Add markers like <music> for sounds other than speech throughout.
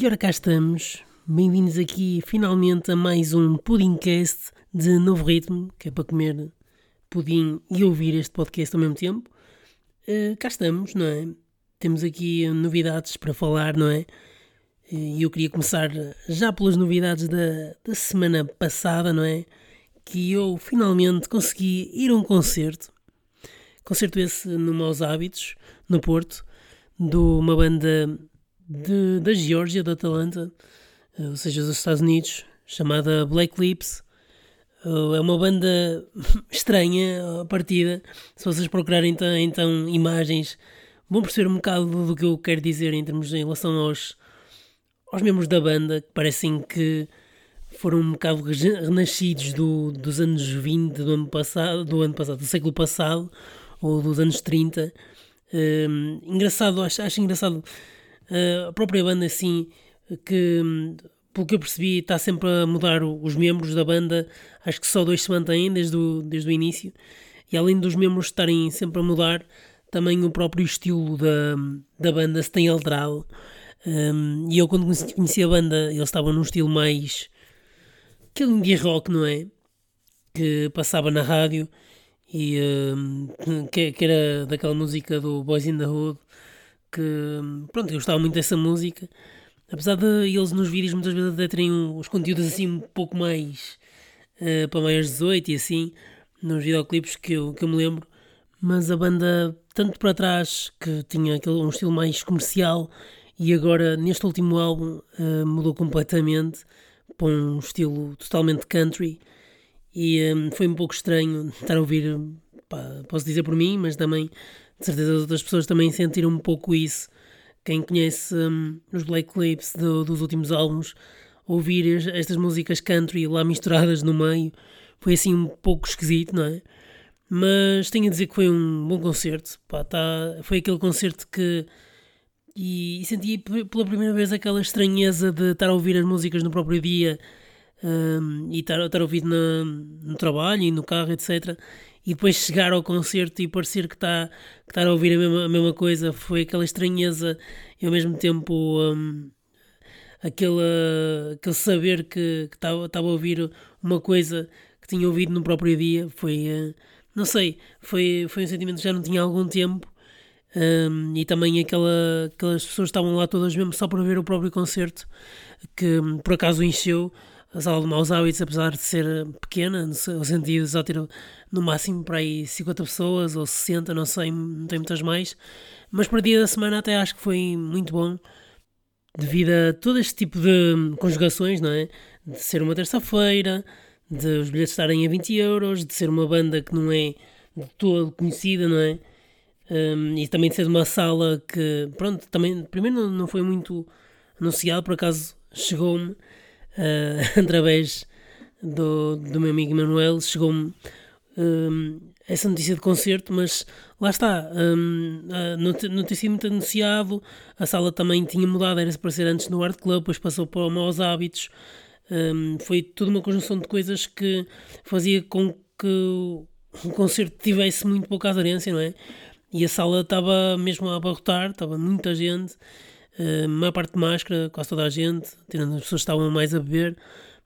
E ora cá estamos, bem-vindos aqui finalmente a mais um Pudimcast de novo ritmo, que é para comer pudim e ouvir este podcast ao mesmo tempo. Uh, cá estamos, não é? Temos aqui novidades para falar, não é? E eu queria começar já pelas novidades da, da semana passada, não é? Que eu finalmente consegui ir a um concerto. Concerto esse no Maus Hábitos, no Porto, de uma banda de, da Geórgia, da Atalanta, eh, ou seja, dos Estados Unidos, chamada Black Lips. Eh, é uma banda <laughs> estranha a partida. Se vocês procurarem então, então imagens, vão perceber um bocado do que eu quero dizer em termos em relação aos, aos membros da banda, que parecem que foram um bocado renascidos do, dos anos 20 do ano passado, do ano passado, do século passado, ou dos anos 30. Um, eh, engraçado, acho, acho engraçado a própria banda, assim, que pelo que eu percebi, está sempre a mudar os membros da banda. Acho que só dois se mantêm desde o, desde o início. E além dos membros estarem sempre a mudar, também o próprio estilo da, da banda se tem alterado. Um, e eu, quando conheci a banda, eles estavam num estilo mais. aquele indie rock, não é? Que passava na rádio e um, que, que, era daquela música do Boys in the Hood que pronto, eu gostava muito dessa música, apesar de eles nos vídeos muitas vezes até terem os conteúdos assim um pouco mais uh, para maiores 18 e assim, nos videoclipes que eu, que eu me lembro, mas a banda tanto para trás que tinha aquele, um estilo mais comercial e agora neste último álbum uh, mudou completamente para um estilo totalmente country. E um, foi um pouco estranho estar a ouvir, pá, posso dizer por mim, mas também de certeza as outras pessoas também sentiram um pouco isso. Quem conhece um, os Black Lips do, dos últimos álbuns, ouvir estas músicas country lá misturadas no meio, foi assim um pouco esquisito, não é? Mas tenho a dizer que foi um bom concerto. Pá, tá, foi aquele concerto que. E, e, senti pela primeira vez aquela estranheza de estar a ouvir as músicas no próprio dia um, e estar, estar a ouvir na, no trabalho e no carro, etc e depois chegar ao concerto e parecer que está que tá a ouvir a mesma, a mesma coisa foi aquela estranheza e ao mesmo tempo um, aquele, aquele saber que estava a ouvir uma coisa que tinha ouvido no próprio dia foi uh, não sei foi, foi um sentimento que já não tinha há algum tempo um, e também aquela, aquelas pessoas estavam lá todas mesmo só para ver o próprio concerto que por acaso encheu a sala de maus hábitos, apesar de ser pequena, no sentido de só ter no máximo para aí 50 pessoas ou 60, não sei, não tem muitas mais. Mas para dia da semana até acho que foi muito bom, devido a todo este tipo de conjugações, não é? De ser uma terça-feira, de os bilhetes estarem a 20 euros, de ser uma banda que não é de todo conhecida, não é? Um, e também de ser uma sala que, pronto, também, primeiro não, não foi muito anunciado, por acaso chegou-me uh, <laughs> através do, do meu amigo Manuel, chegou-me um, essa notícia de concerto, mas lá está, uh, não, tem sido muito anunciado, a sala também tinha mudado, era para ser antes no Art Club, depois passou para Maus Hábitos, um, foi toda uma conjunção de coisas que fazia com que o concerto tivesse muito pouca aderência, não é? E a sala estava mesmo a abarrotar, estava muita gente, a maior parte de máscara, quase toda a gente, tirando as pessoas que estavam mais a beber,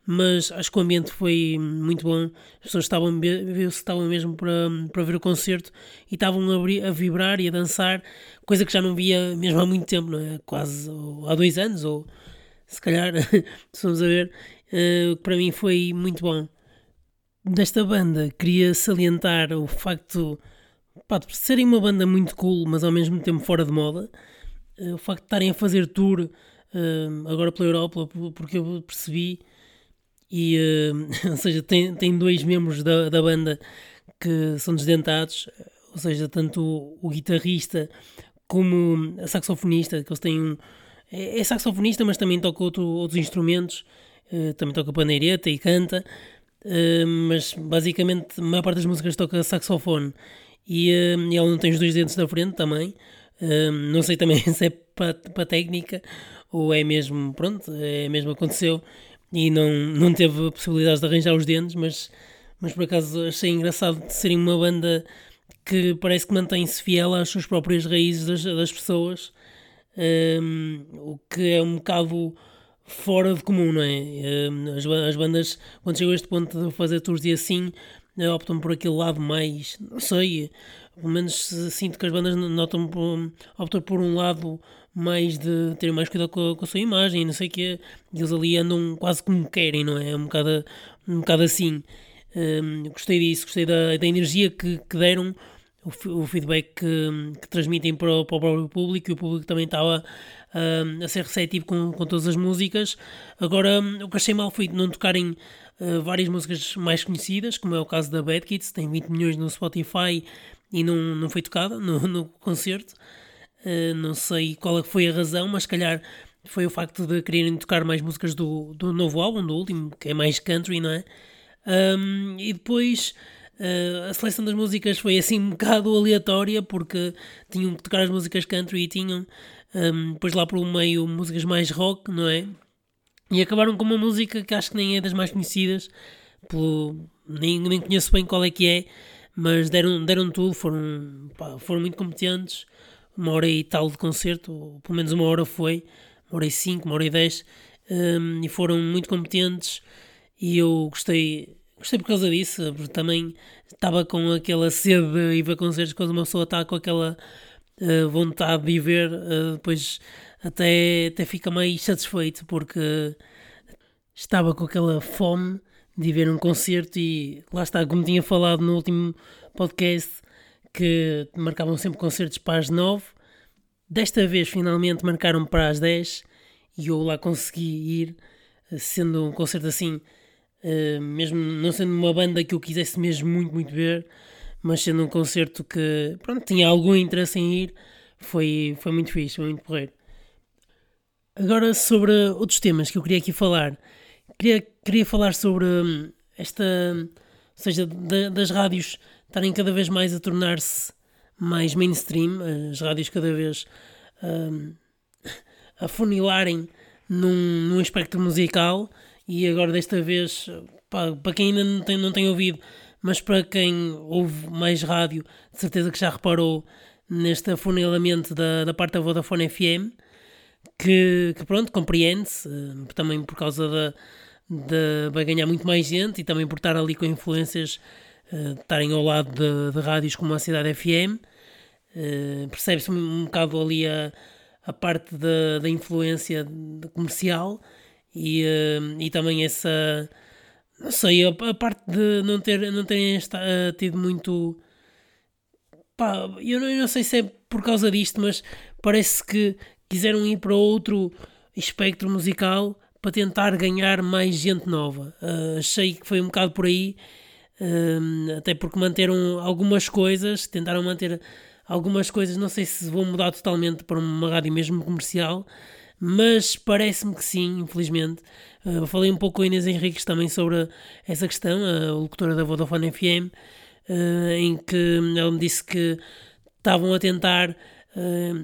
mas acho que o ambiente foi muito bom. As pessoas estavam, estavam mesmo para, para ver o concerto e estavam a, a, vibrar e a dançar, coisa que já não via mesmo há muito tempo, não é? quase há dois anos, ou se calhar, <laughs> se vamos a ver, uh, para mim foi muito bom. Desta banda, queria salientar o facto pá, de serem uma banda muito cool, mas ao mesmo tempo fora de moda. Eh, o facto de estarem a fazer tour uh, agora pela Europa, porque eu percebi, e, uh, <laughs> ou seja, tem, tem dois membros da, da banda que são desdentados, ou seja, tanto o, o guitarrista como a saxofonista, que eles têm um, é, é saxofonista, mas também toca outro, outros instrumentos, também toca pandeireta e canta, mas basicamente a maior parte das músicas toca saxofone. E, e ela não tem os dois dentes da frente também, não sei também <laughs> se é para, para técnica ou é mesmo, pronto, é mesmo aconteceu e não, não teve a possibilidade de arranjar os dentes, mas, mas por acaso achei engraçado de serem uma banda que parece que mantém-se fiel às suas próprias raízes das, das pessoas um, o que é um bocado fora de comum, não é? Um, as, as, bandas, quando chegam a este ponto de fazer tours e assim, eh, optam por aquele lado mais, não sei, pelo menos sinto que as bandas notam por, optam por um lado mais de terem mais cuidado com a, com a sua imagem, não sei o quê, e eles ali andam quase como querem, não é? É um bocado, um bocado assim. Um, gostei disso, gostei da, da energia que, que deram, o, o feedback que, que, transmitem para o, para o próprio público e o público também estava um, a ser receptivo com, com todas as músicas. Agora, o que achei mal foi não tocarem uh, várias músicas mais conhecidas, como é o caso da Bad Kids, tem 20 milhões no Spotify e não, não foi tocada no, no concerto. Uh, não sei qual é foi a razão, mas se calhar foi o facto de quererem tocar mais músicas do, do novo álbum, do último, que é mais country, não é? Um, e depois uh, a seleção das músicas foi assim um bocado aleatória porque tinham que tocar as músicas country e tinham um, depois lá por um meio músicas mais rock, não é? E acabaram com uma música que acho que nem é das mais conhecidas, pelo, nem, nem conheço bem qual é que é, mas deram, deram tudo, foram, pá, foram muito competentes. Uma hora e tal de concerto, ou pelo menos uma hora foi, uma hora e cinco, uma hora e dez, um, e foram muito competentes. E eu gostei, gostei por causa disso, porque também estava com aquela sede de ir ver concertos quando uma pessoa está com aquela uh, vontade de ir ver, uh, depois até, até fica mais satisfeito porque estava com aquela fome de ver um concerto e lá está, como tinha falado no último podcast, que marcavam sempre concertos para as 9. Desta vez finalmente marcaram para as 10 e eu lá consegui ir, sendo um concerto assim Uh, mesmo não sendo uma banda que eu quisesse mesmo muito, muito ver, mas sendo um concerto que pronto, tinha algum interesse em ir, foi, foi muito fixe, foi muito porreiro. Agora sobre outros temas que eu queria aqui falar, queria, queria falar sobre hum, esta, ou seja, da, das rádios estarem cada vez mais a tornar-se mais mainstream, as rádios cada vez um, <laughs> a funilarem num, num espectro musical e agora desta vez, pá, para quem ainda não tem, não tem ouvido, mas para quem ouve mais rádio, de certeza que já reparou neste afunilamento da, da parte da Vodafone FM, que, que pronto, compreende-se, eh, também por causa da, vai ganhar muito mais gente e também por estar ali com influências, uh, estarem ao lado de, de rádios como a Cidade FM. Uh, Percebe-se um, um bocado ali a, a parte da, da influência comercial e, uh, e também essa não sei, a, a, parte de não, ter, não terem esta, uh, tido muito pá, eu não, eu não sei se é por causa disto, mas parece que quiseram ir para outro espectro musical para tentar ganhar mais gente nova. Uh, achei que foi um bocado por aí, uh, até porque manteram algumas coisas, tentaram manter algumas coisas, não sei se vão mudar totalmente para uma rádio mesmo comercial, mas parece-me que sim, infelizmente. Uh, falei um pouco com a Inês Henriques também sobre essa questão, a locutora da Vodafone FM, em que ela me disse que estavam a tentar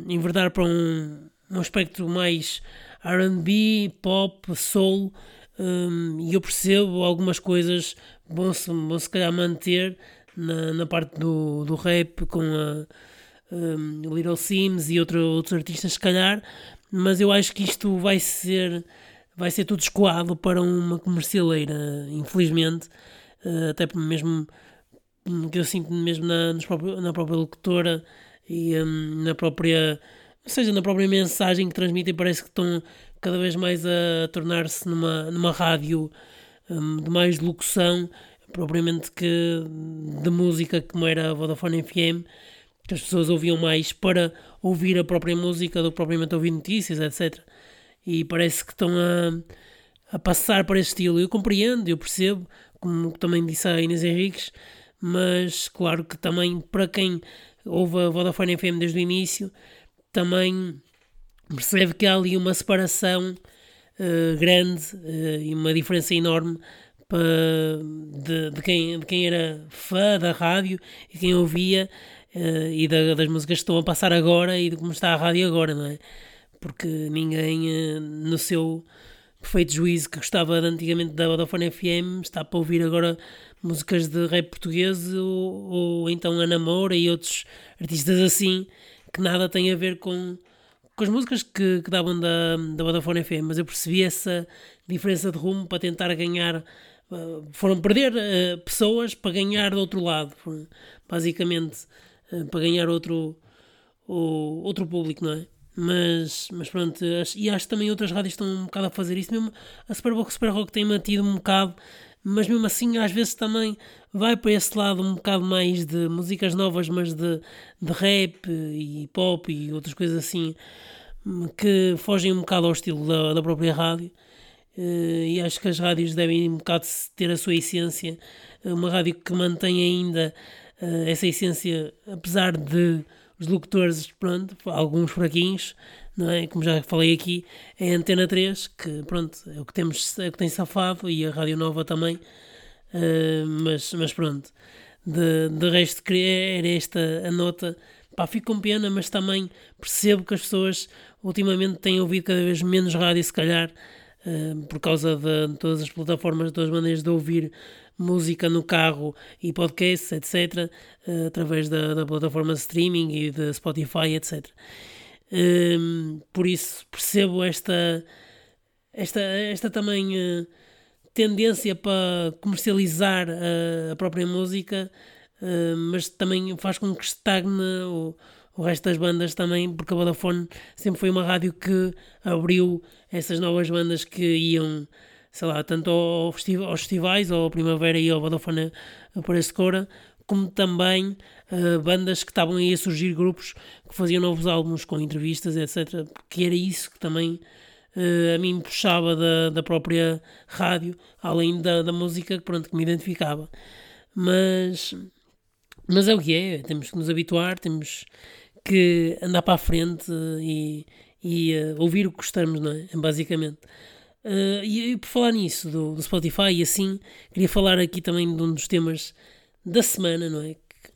enverdar para um, um aspecto mais RB, pop, soul, um, e eu percebo algumas coisas vão-se vão se calhar manter na, na parte do, do rap com a um, Little Sims e outro, outros artistas, se calhar, mas eu acho que isto vai ser vai ser tudo escoado para uma comercialeira, infelizmente, uh, até mesmo que eu sinto mesmo na, na própria locutora e um, na própria seja, na própria mensagem que transmitem parece que estão cada vez mais a tornar-se numa, numa rádio um, de mais locução propriamente que de música como era a Vodafone FM que as pessoas ouviam mais para ouvir a própria música do que propriamente ouvir notícias, etc. E parece que estão a, a passar para esse estilo. Eu compreendo, eu percebo, como também disse a Inês Henriques, mas claro que também para quem ouve a Vodafone FM desde o início, também percebe que há ali uma separação uh, grande uh, e uma diferença enorme de, de, quem, de quem era fã da rádio e quem ouvia uh, e da, das músicas que estão a passar agora e de como está a rádio agora, não é? Porque ninguém, no seu perfeito juízo que gostava de, antigamente da Vodafone FM, está para ouvir agora músicas de rap português ou, ou então a Namora e outros artistas assim que nada tem a ver com, com as músicas que, que davam da, da Vodafone FM, mas eu percebi essa diferença de rumo para tentar ganhar. Uh, foram perder uh, pessoas para ganhar do outro lado, basicamente, uh, para ganhar outro, o, outro público, não é? Mas, mas pronto, e acho que também outras rádios estão um bocado a fazer isso mesmo. A Super Rock tem mantido um bocado, mas mesmo assim, às vezes também vai para esse lado um bocado mais de músicas novas, mas de, de rap e pop e outras coisas assim que fogem um bocado ao estilo da, da própria rádio. Uh, e acho que as rádios devem um bocado ter a sua essência. Uma rádio que mantém ainda uh, essa essência, apesar de os locutores, pronto, alguns fraquinhos, não é? Como já falei aqui, é a Antena 3, que pronto, é o que temos, é o que tem safado, e a Rádio Nova também, uh, mas, mas pronto, de, de resto era esta a nota, pá, fico com pena, mas também percebo que as pessoas ultimamente têm ouvido cada vez menos rádio, se calhar, uh, por causa de todas as plataformas, de todas as maneiras de ouvir música no carro e podcasts, etc., eh, através da, da, plataforma de streaming e de Spotify, etc. Um, ehm, por isso percebo esta, esta, esta também uh, tendência para comercializar a, a própria música, uh, mas também faz com que estagne o, o resto das bandas também, porque a Vodafone sempre foi uma rádio que abriu essas novas bandas que iam sei lá, tanto ao festiv aos festivais, ao Primavera e ao Vodafone por esse cora, como também uh, bandas que estavam aí a surgir, grupos que faziam novos álbuns com entrevistas, etc. Que era isso que também uh, a mim puxava da, da própria rádio, além da, da música pronto, que me identificava. Mas, mas é o que é, temos que nos habituar, temos que andar para a frente e, e uh, ouvir o que gostamos, não é? Basicamente. Uh, e, e, por falar nisso, do, do, Spotify e assim, queria falar aqui também de um dos temas da semana, não é? Que,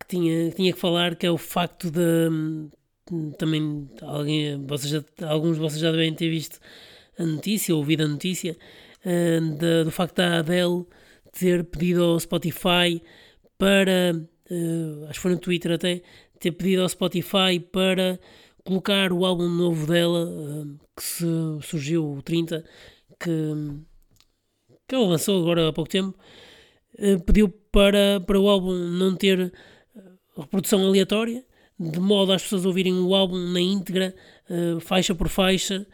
que tinha, que tinha que falar, que é o facto de. Hum, também alguém, vocês já, alguns de vocês já devem ter visto a notícia, ouvido a notícia, uh, de, do facto da Adele ter pedido ao Spotify para. Uh, acho que foi no Twitter até, ter pedido ao Spotify para colocar o álbum novo dela, eh, que se, surgiu, o 30, que, que ela lançou agora há pouco tempo, eh, pediu para, para o álbum não ter eh, reprodução aleatória, de modo as pessoas ouvirem o álbum na íntegra, faixa por faixa,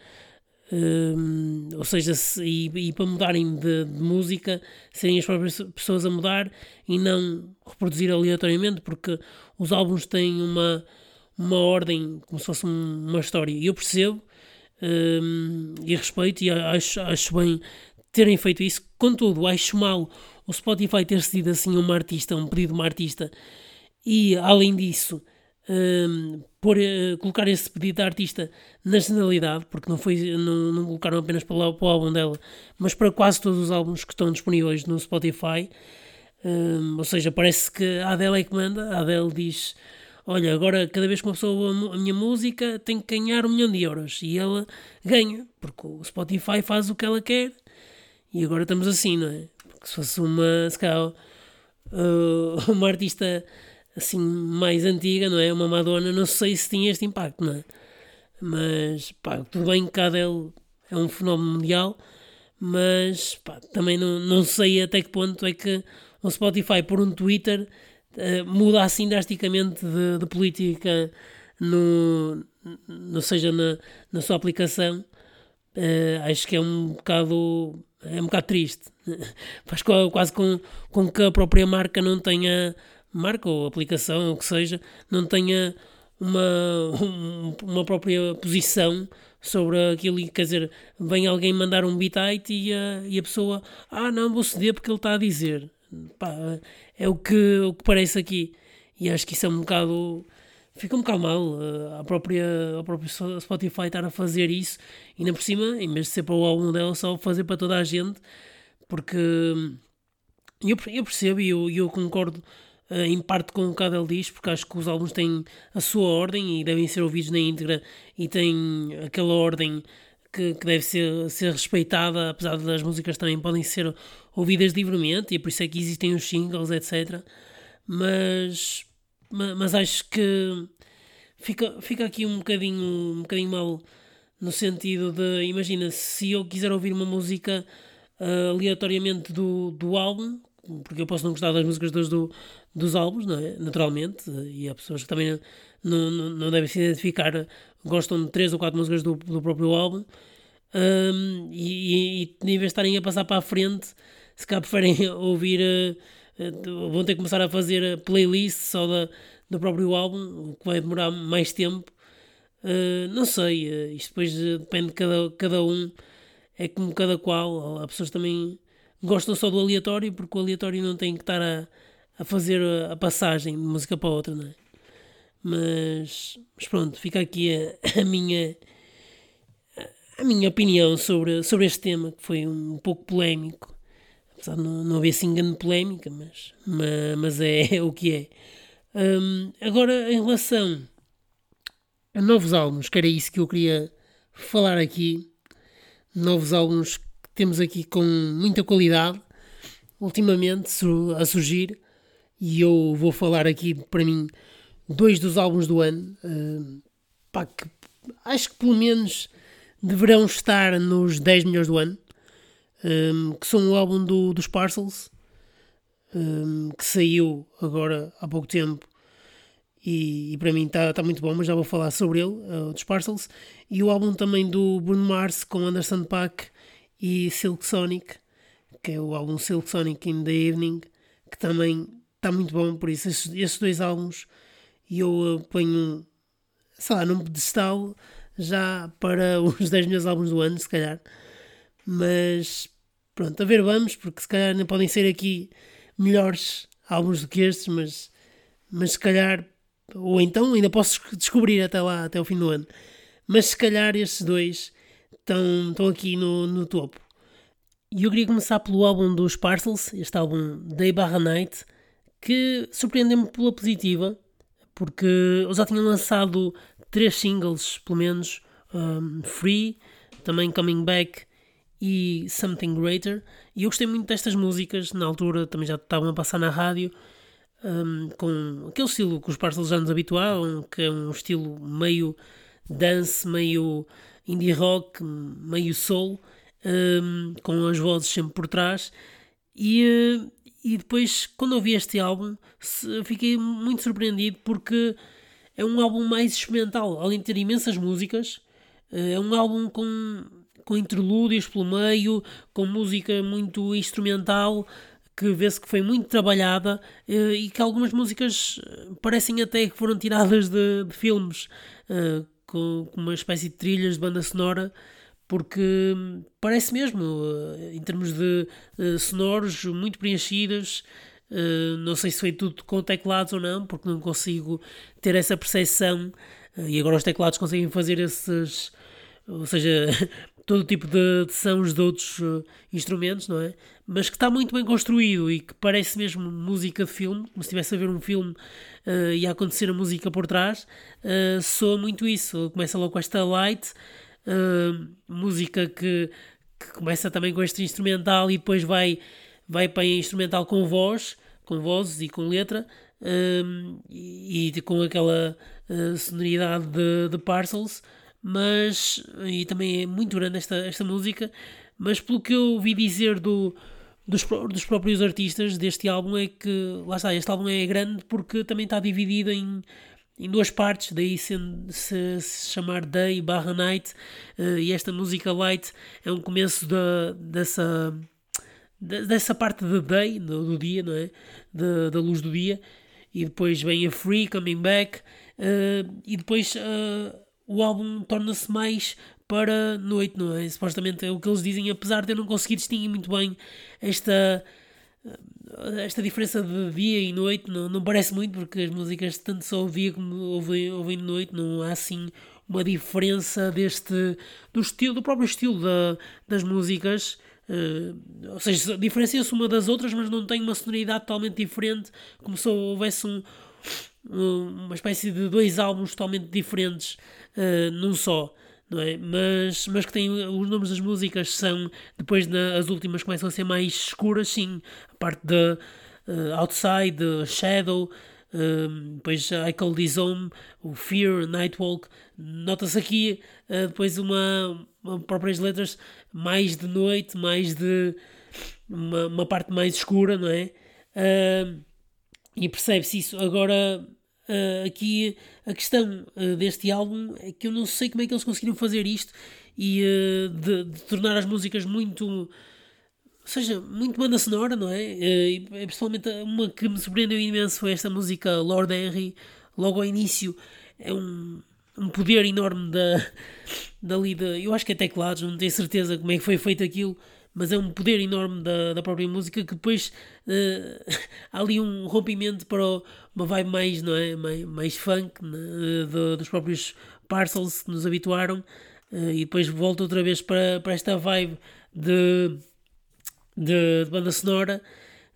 ou seja, se, e, e, para mudarem de, de, música, serem as próprias pessoas a mudar e não reproduzir aleatoriamente, porque os álbuns têm uma uma ordem, como se fosse uma história. E eu percebo um, e respeito e acho, acho bem terem feito isso. Contudo, acho mal o Spotify ter sido assim uma artista, um pedido de uma artista, e além disso, um, por, uh, colocar esse pedido da artista na generalidade, porque não, foi, não, não colocaram apenas para, para o álbum dela, mas para quase todos os álbuns que estão disponíveis no Spotify. Um, ou seja, parece que a Adele é que manda, a Adele diz olha, agora cada vez que uma pessoa a minha música tem que ganhar um milhão de euros. E ela ganha, porque o Spotify faz o que ela quer. E agora estamos assim, não é? Porque se fosse uma, se calhar, uh, <laughs> uma artista assim mais antiga, não é? Uma Madonna, não sei se tinha este impacto, não é? Mas, pá, tudo bem que a Adele é um fenómeno mundial, mas, pá, também não, não sei até que ponto é que o Spotify, por um Twitter, uh, muda assim drasticamente de, de política, no, no, seja na, na sua aplicação, uh, acho que é um bocado, é um bocado triste. <laughs> Faz quase com, com que a própria marca não tenha, marca ou aplicação, ou o que seja, não tenha uma, uma própria posição sobre aquilo quer dizer, vem alguém mandar um bitite e a, e a pessoa, ah não, vou ceder porque ele está a dizer pá, é o que, o que parece aqui. E acho que isso é um bocado. Fica um bocado mal eh, a própria, a própria Spotify estar a fazer isso, e ainda por cima, em vez de ser para o álbum dela, só fazer para toda a gente, porque eu, eu percebo e eu, eu concordo uh, em parte com o que ele diz, porque acho que os álbuns têm a sua ordem e devem ser ouvidos na íntegra e têm aquela ordem que, que, deve ser, ser respeitada, apesar das músicas também podem ser ouvidas livremente, e é por isso é que existem os singles, etc. Mas, mas acho que fica, fica aqui um bocadinho, um bocadinho mal no sentido de, imagina, se eu quiser ouvir uma música uh, aleatoriamente do, do álbum, porque eu posso não gostar das músicas dos, do, dos álbuns, não é? Naturalmente, e há pessoas que também não, não, não devem se identificar, gostam de três ou quatro músicas do, do próprio álbum, um, e, e, em vez de estarem a passar para a frente, se cá preferem <laughs> ouvir, uh, vão ter que começar a fazer playlists só da, do próprio álbum, o que vai demorar mais tempo. Uh, não sei, uh, isto depois depende de cada, cada um, é como cada qual. Há pessoas também gostam só do aleatório, porque o aleatório não tem que estar a, a fazer a, a passagem de música para outra, não é? Mas, mas pronto, fica aqui a, a minha a minha opinião sobre, sobre este tema, que foi um pouco polémico, apesar de não, não haver assim grande polémica, mas, mas, mas é, <laughs> é, o que é. Um, agora, em relação a novos álbuns, que era isso que eu queria falar aqui, novos álbuns que temos aqui com muita qualidade, ultimamente a surgir, e eu vou falar aqui, para mim, dois dos álbuns do ano, uh, pá, que acho que pelo menos deverão estar nos 10 milhões do ano, um, que são o álbum do, dos Parcels, um, que saiu agora há pouco tempo e, e para mim está tá muito bom, mas já vou falar sobre ele, uh, dos Parcels, e o álbum também do Bruno Mars com Anderson Paak e Silk Sonic, que é o álbum Silk Sonic in the Evening, que também está muito bom, por isso esses, esses dois álbuns eu uh, ponho, sei lá, num pedestal já para <laughs> os 10 melhores álbuns do ano, se calhar. Mas pronto, a ver vamos, porque se calhar nem podem ser aqui melhores álbuns do que estes, mas, mas se calhar, ou então ainda posso descobrir até lá, até o fim do ano. Mas se calhar estes dois estão, estão aqui no, no topo. E eu queria começar pelo álbum dos Parcels, este álbum Day Barra Night, que surpreendeu-me pela positiva, porque eu já tinha lançado três singles, pelo menos, um, Free, também Coming Back e Something Greater. E eu gostei muito destas músicas, na altura também já estavam a passar na rádio, um, com aquele estilo que os Parcels já nos habituaram, que é um estilo meio dance, meio indie rock, meio soul, um, com as vozes sempre por trás. E, e depois, quando ouvi este álbum, fiquei muito surpreendido porque é um álbum mais experimental, além de ter imensas músicas, eh, é um álbum com, com interlúdios pelo meio, com música muito instrumental, que vê-se que foi muito trabalhada eh, e que algumas músicas eh, parecem até que foram tiradas de, de filmes, com, com uma espécie de trilhas de banda sonora porque parece mesmo, em termos de sonoros, muito preenchidas, Uh, não sei se foi tudo com teclados ou não, porque não consigo ter essa percepção. E agora os teclados conseguem fazer esses, ou seja, <laughs> todo tipo de, de sons de outros instrumentos, não é? Mas que está muito bem construído e que parece mesmo música de filme, como se estivesse a ver um filme e a acontecer a música por trás. soa muito isso. Começa logo com esta light, música que, que começa também com este instrumental e depois vai vai para instrumental com voz, com vozes e com letra, um, e, e, com aquela uh, sonoridade de, de, Parcels, mas e também é muito grande esta, esta música, mas pelo que eu ouvi dizer do, dos, dos próprios artistas deste álbum é que, lá está, este álbum é grande porque também está dividido em, em duas partes, daí se, se, se chamar Day barra Night, uh, e esta música Light é um começo da, dessa dessa parte de day, do, do dia, não é? Da, da luz do dia, e depois vem a Free, Coming Back, uh, e depois uh, o álbum torna-se mais para noite, não é? Supostamente é o que eles dizem, apesar de eu não conseguir distinguir muito bem esta esta diferença de dia e noite não, não parece muito porque as músicas tanto só dia como ouvem, ouvem de noite não há assim uma diferença deste do estilo do próprio estilo da, das músicas Uh, ou seja, diferencia-se uma das outras, mas não tem uma sonoridade totalmente diferente, como se houvesse um, uma espécie de dois álbuns totalmente diferentes uh, num só. Não é? mas, mas que tem os nomes das músicas são depois na, as últimas começam a ser mais escuras sim a parte da uh, Outside, Shadow Uh, depois I Call This Home, o Fear, Nightwalk. Nota-se aqui uh, depois uma, uma, próprias letras mais de noite, mais de uma, uma parte mais escura, não é? Uh, e percebe-se isso. Agora, uh, aqui a questão uh, deste álbum é que eu não sei como é que eles conseguiram fazer isto e de, de, tornar as músicas muito. Ou seja, muito banda sonora, não é? E, é principalmente uma que me surpreendeu imenso foi esta música Lord Henry, logo ao início. É um, um poder enorme da, <laughs> dali. De, eu acho que é teclados, não tenho certeza como é que foi feito aquilo mas é um poder enorme da, da própria música que depois uh, <laughs> há ali um rompimento para uma vibe mais, não é? mais, mais funk né? dos próprios Parcels que nos habituaram uh, e depois volta outra vez para, para esta vibe de, de, de banda sonora.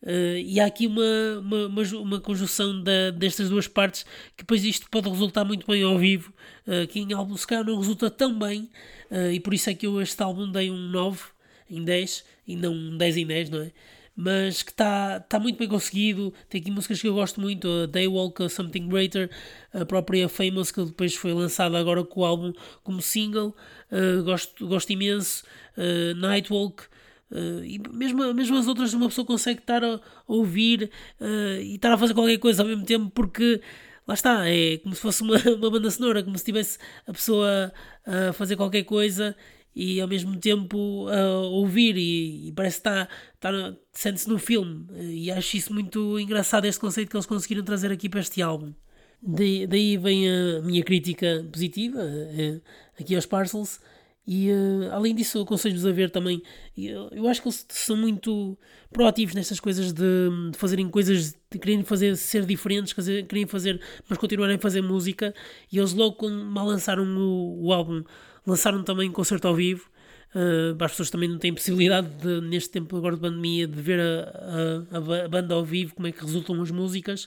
Uh, e há aqui uma, uma, uma, uma conjunção da, destas duas partes que depois isto pode resultar muito bem ao vivo, uh, que em álbum se calhar não resulta tão bem, uh, e por isso é que eu este álbum dei um 9 em 10 e não um 10 em 10, não é? Mas que está tá muito bem conseguido. Tem aqui músicas que eu gosto muito: Daywalk, Something Greater, a própria Famous, que depois foi lançada agora com o álbum como single. Uh, gosto, gosto imenso. Uh, Nightwalk. Uh, e mesmo, mesmo as outras, uma pessoa consegue estar a, a ouvir uh, e estar a fazer qualquer coisa ao mesmo tempo, porque lá está, é como se fosse uma, <laughs> uma banda sonora, como se tivesse a pessoa a fazer qualquer coisa e ao mesmo tempo a ouvir e, e parece que está, está sente-se no filme. E acho isso muito engraçado este conceito que eles conseguiram trazer aqui para este álbum. Daí, daí vem a minha crítica positiva é, aqui aos Parcels. E uh, além disso aconselho-vos a ver também. Eu, eu, acho que eles são muito proativos nestas coisas de, de fazerem coisas de quererem fazer ser diferentes quererem fazer mas continuarem a fazer música. E eles logo mal lançaram o, o álbum lançaram também um concerto ao vivo. Uh, as pessoas também não têm possibilidade de, neste tempo agora de pandemia de ver a, a, a banda ao vivo, como é que resultam as músicas.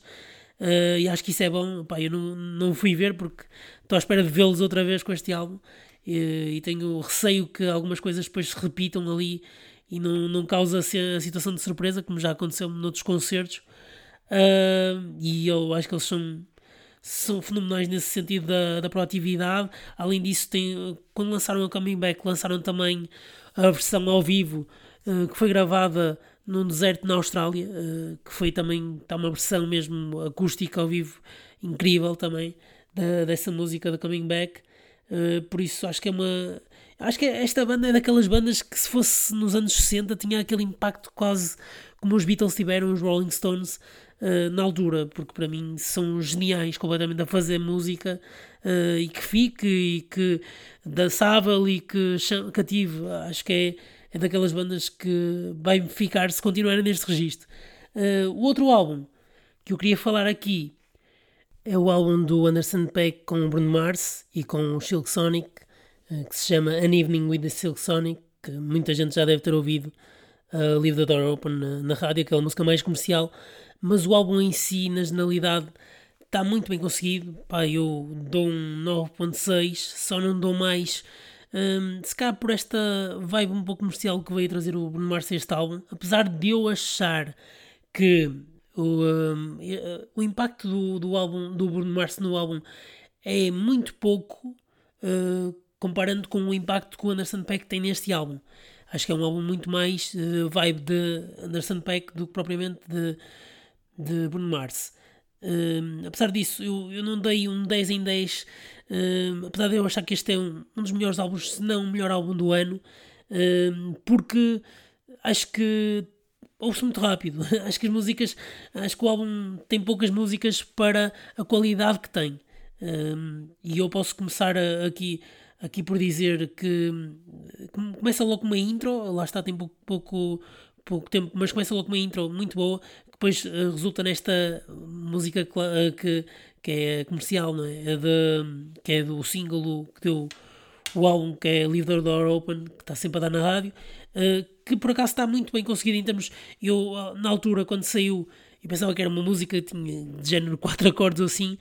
Uh, e acho que isso é bom. Pá, eu não, não fui ver porque estou à espera de vê-los outra vez com este álbum e, tenho receio que algumas coisas depois se repitam ali e não, não a situação de surpresa, como já aconteceu noutros concertos. Uh, e eu acho que eles são são fenomenais nesse sentido da, da proatividade. Além disso, tem, quando lançaram a Coming Back, lançaram também a versão ao vivo uh, que foi gravada num deserto na Austrália, uh, que foi também está uma versão mesmo acústica ao vivo incrível também da, dessa música da Coming Back. Uh, por isso acho que é uma. Acho que esta banda é daquelas bandas que se fosse nos anos 60 tinha aquele impacto quase como os Beatles tiveram, os Rolling Stones, uh, na altura, porque para mim são geniais completamente a fazer música uh, e que fique e que dançável e que cative. Acho que é, é daquelas bandas que vai ficar se continuarem neste registro. Uh, o outro álbum que eu queria falar aqui é o álbum do Anderson Peck com o Bruno Mars e com o Silk Sonic, que se chama An Evening with the Silk Sonic, que muita gente já deve ter ouvido uh, Leave the Door Open na, na rádio, aquela música mais comercial, mas o álbum em si, na generalidade, está muito bem conseguido. Pá, eu dou um 9.6, só não dou mais. Um, se calhar por esta vibe um pouco comercial que veio trazer o Bruno Mars este álbum, apesar de eu achar que o, um, o impacto do, do álbum do Bruno Mars no álbum é muito pouco uh, comparando com o impacto que o Anderson Peck tem neste álbum. Acho que é um álbum muito mais uh, vibe de Anderson Peck do que propriamente de, de Bruno Mars. Uh, apesar disso, eu, eu não dei um 10 em 10, uh, apesar de eu achar que este é um, um dos melhores álbuns, se não o melhor álbum do ano, uh, porque acho que ouve-se muito rápido. <laughs> acho que as músicas, acho que o álbum tem poucas músicas para a qualidade que tem. e eu posso começar a, aqui aqui por dizer que começa logo uma intro, lá está, tem pouco, pouco, pouco tempo, mas começa logo uma intro muito boa, que depois uh, resulta nesta música uh, que, que é comercial, não é? é de, que é do single que deu o álbum, que é Leave the Door Open, que está sempre a dar na rádio, uh, que por acaso está muito bem conseguido em termos. Eu, na altura, quando saiu, eu pensava que era uma música tinha de género <laughs> quatro acordes ou assim,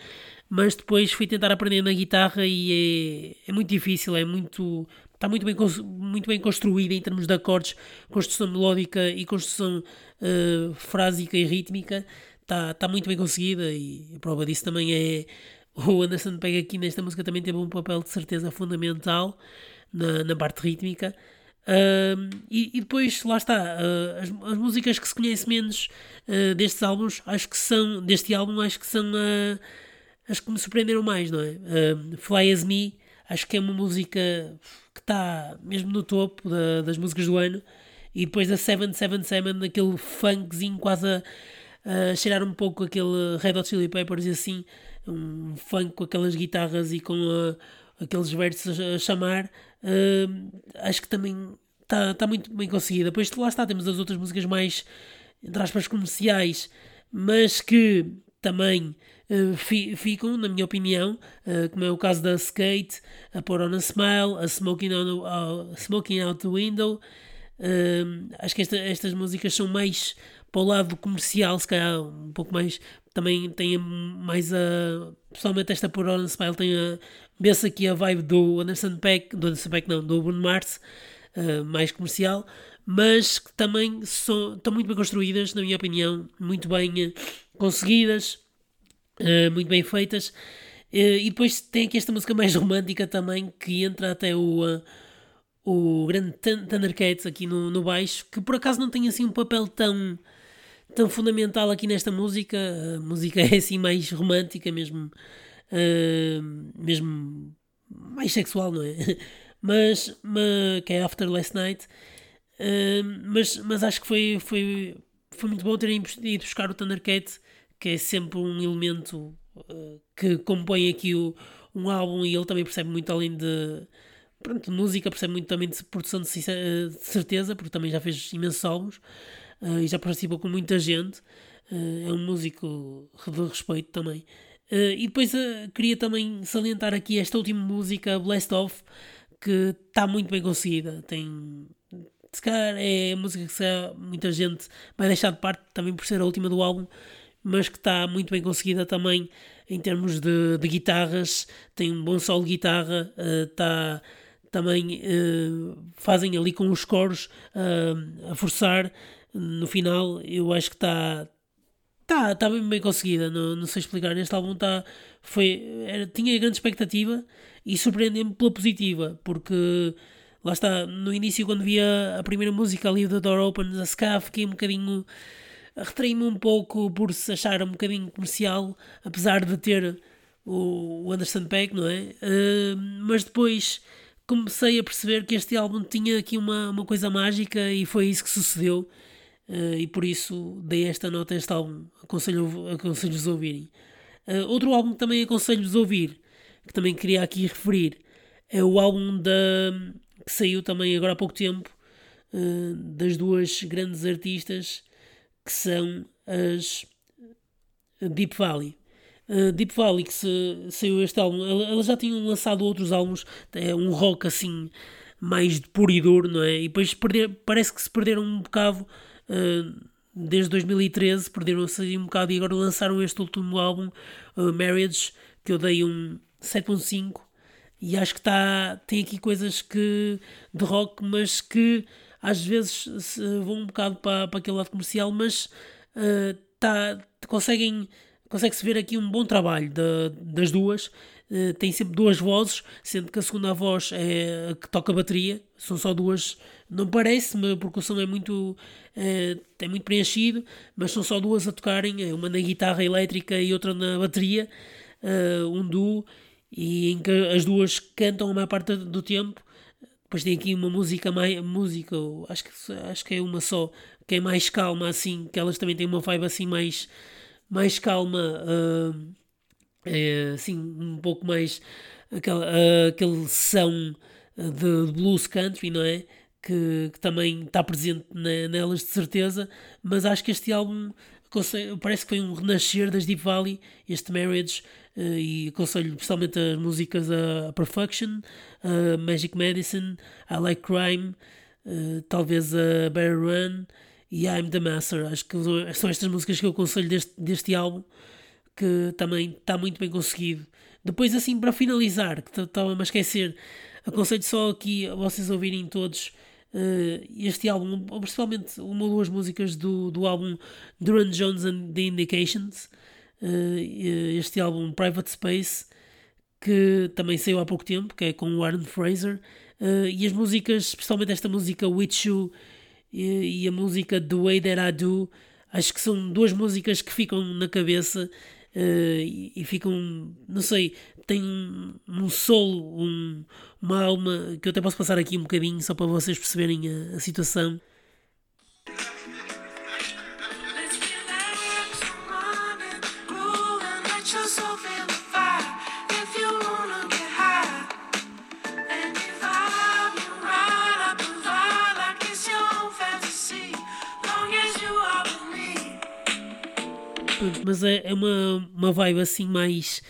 mas depois fui tentar aprender na guitarra e é, é muito difícil, é muito está muito bem, muito bem construída em termos de acordes, construção melódica e construção uh, frásica e rítmica. está tá muito bem conseguida e a prova disso também é o Anderson Pega aqui nesta música também teve um papel de certeza fundamental na, na parte rítmica. Uh, e, e, depois, lá está, uh, as, as, músicas que se conhece menos uh, destes álbuns, acho que são, deste álbum, acho que são as que me surpreenderam mais, não é? Fly As Me, acho que é uma música que está mesmo no topo da, das músicas do ano. E depois da 777, aquele funkzinho quase a, a cheirar um pouco aquele Red Hot Chili Peppers e assim, um funk com aquelas guitarras e com a, aqueles versos a, chamar, uh, acho que também está tá muito bem conseguida. Depois lá está, temos as outras músicas mais, entre aspas, comerciais, mas que também ficam, na minha opinião, uh, como é o caso da Skate, a Pour on a Smile, a Smoking, on, uh, Smoking Out the Window. acho que esta, estas músicas são mais para o lado comercial, se calhar um pouco mais. Também tem mais a. Pessoalmente, esta por On Smile tem a. Vê-se aqui a vibe do Anderson Peck, do Anderson Peck não, do Bruno Mars, uh, mais comercial, mas que também são, estão muito bem construídas, na minha opinião, muito bem conseguidas, uh, muito bem feitas. e depois tem aqui esta música mais <laughs> romântica também, que entra até o o grande Thundercats aqui no, no baixo, que por acaso não tem assim um papel tão tão fundamental aqui nesta música. A música <laughs> é assim mais romântica, mesmo, uh, mesmo mais sexual, não é? <laughs> Mas, mas que é After Last Night. Uh, mas, mas acho que foi, foi, foi muito bom terem ido buscar o Thundercat, que é sempre um elemento uh, que compõe aqui o, um álbum e ele também percebe muito além de pronto, música, percebe muito também de produção de, de certeza, porque também já fez imensos álbuns uh, e já participou com muita gente. Uh, é um músico de respeito também. Uh, e depois queria também salientar aqui esta última música, Blast Off, que está muito bem conseguida. Tem. Se calhar é música que muita gente vai deixar de parte também por ser a última do álbum, mas que está muito bem conseguida também em termos de, de guitarras. Tem um bom solo de guitarra, está também fazem ali com os coros a forçar no final eu acho que está tá, tá bem, bem conseguida, não, não sei explicar. Este álbum tá, foi, era, tinha grande expectativa e surpreendeu-me pela positiva, porque lá está, no início, quando via a primeira música ali do Door Open, a Ska, fiquei um bocadinho. Retraí-me um pouco por se achar um bocadinho comercial, apesar de ter o Anderson Peck, não é? Uh, mas depois comecei a perceber que este álbum tinha aqui uma, uma coisa mágica e foi isso que sucedeu. Uh, e por isso dei esta nota a este álbum. Aconselho-vos aconselho a ouvirem. Uh, outro álbum que também aconselho-vos a ouvir, que também queria aqui referir, é o álbum da, que saiu também agora há pouco tempo, uh, das duas grandes artistas que são as Deep Valley. Uh, Deep Valley, que se, saiu este álbum, elas já tinham lançado outros álbuns, é um rock assim mais de puro duro, não é? E depois perder, parece que se perderam um bocado ah, desde 2013 perderam-se um bocado e agora lançaram este último álbum, uh, Marriage, que eu dei um 7.5 e acho que tá, tem aqui coisas que de rock, mas que às vezes vão um bocado para, para aquele lado comercial, mas uh, tá, conseguem consegue-se ver aqui um bom trabalho de, das duas. Uh, tem sempre duas vozes, sendo que a segunda voz é a que toca a bateria, são só duas não parece, porque o som é muito, é, é muito preenchido, mas são só duas a tocarem, é uma na guitarra elétrica e outra na bateria, uh, um duo, e em que as duas cantam a maior parte do tempo. Depois tem aqui uma música, mais, música acho, que, acho que é uma só, que é mais calma, assim, que elas também têm uma vibe assim mais, mais calma, uh, é, assim, um pouco mais aquela, uh, aquele som de blues country, não é? que, que também está presente na, nelas de certeza, mas acho que este álbum parece que foi um renascer das Deep Valley, este Marriage, e aconselho especialmente as músicas a, Perfection, a Magic Medicine, I Like Crime, uh, talvez a Bear Run e I'm the Master. Acho que são estas músicas que eu aconselho deste, deste álbum, que também está muito bem conseguido. Depois, assim, para finalizar, que estava-me a esquecer, aconselho só aqui a vocês ouvirem todos uh, este álbum, principalmente uma ou duas músicas do, do álbum Duran Jones and the Indications, este álbum Private Space, que também saiu há pouco tempo, que é com o Aaron Fraser, uh, e as músicas, especialmente esta música With You e, a música The Way That I Do, acho que são duas músicas que ficam na cabeça uh, e, ficam, não sei, um, um solo, um, uma alma que eu até posso passar aqui um bocadinho só para vocês perceberem a, a situação. Mas é, é uma, uma vibe assim mais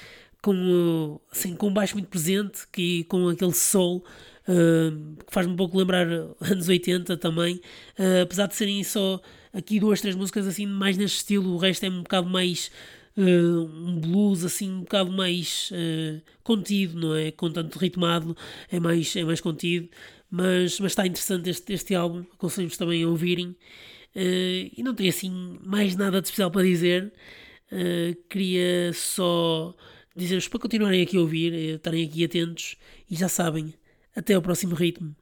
com, assim, com um baixo muito presente que, com aquele soul uh, que faz-me um pouco lembrar anos 80 também, uh, apesar de serem só aqui duas, três músicas assim mais neste estilo, o resto é um bocado mais uh, um blues assim um bocado mais contido, não é? Com tanto ritmado, é mais, é mais contido, mas, mas está interessante este, este álbum, aconselho-vos também a ouvirem. Uh, e não tenho assim mais nada de especial para dizer. Uh, queria só dizer-vos para continuarem aqui a ouvir, uh, estarem aqui atentos e já sabem, até ao próximo ritmo.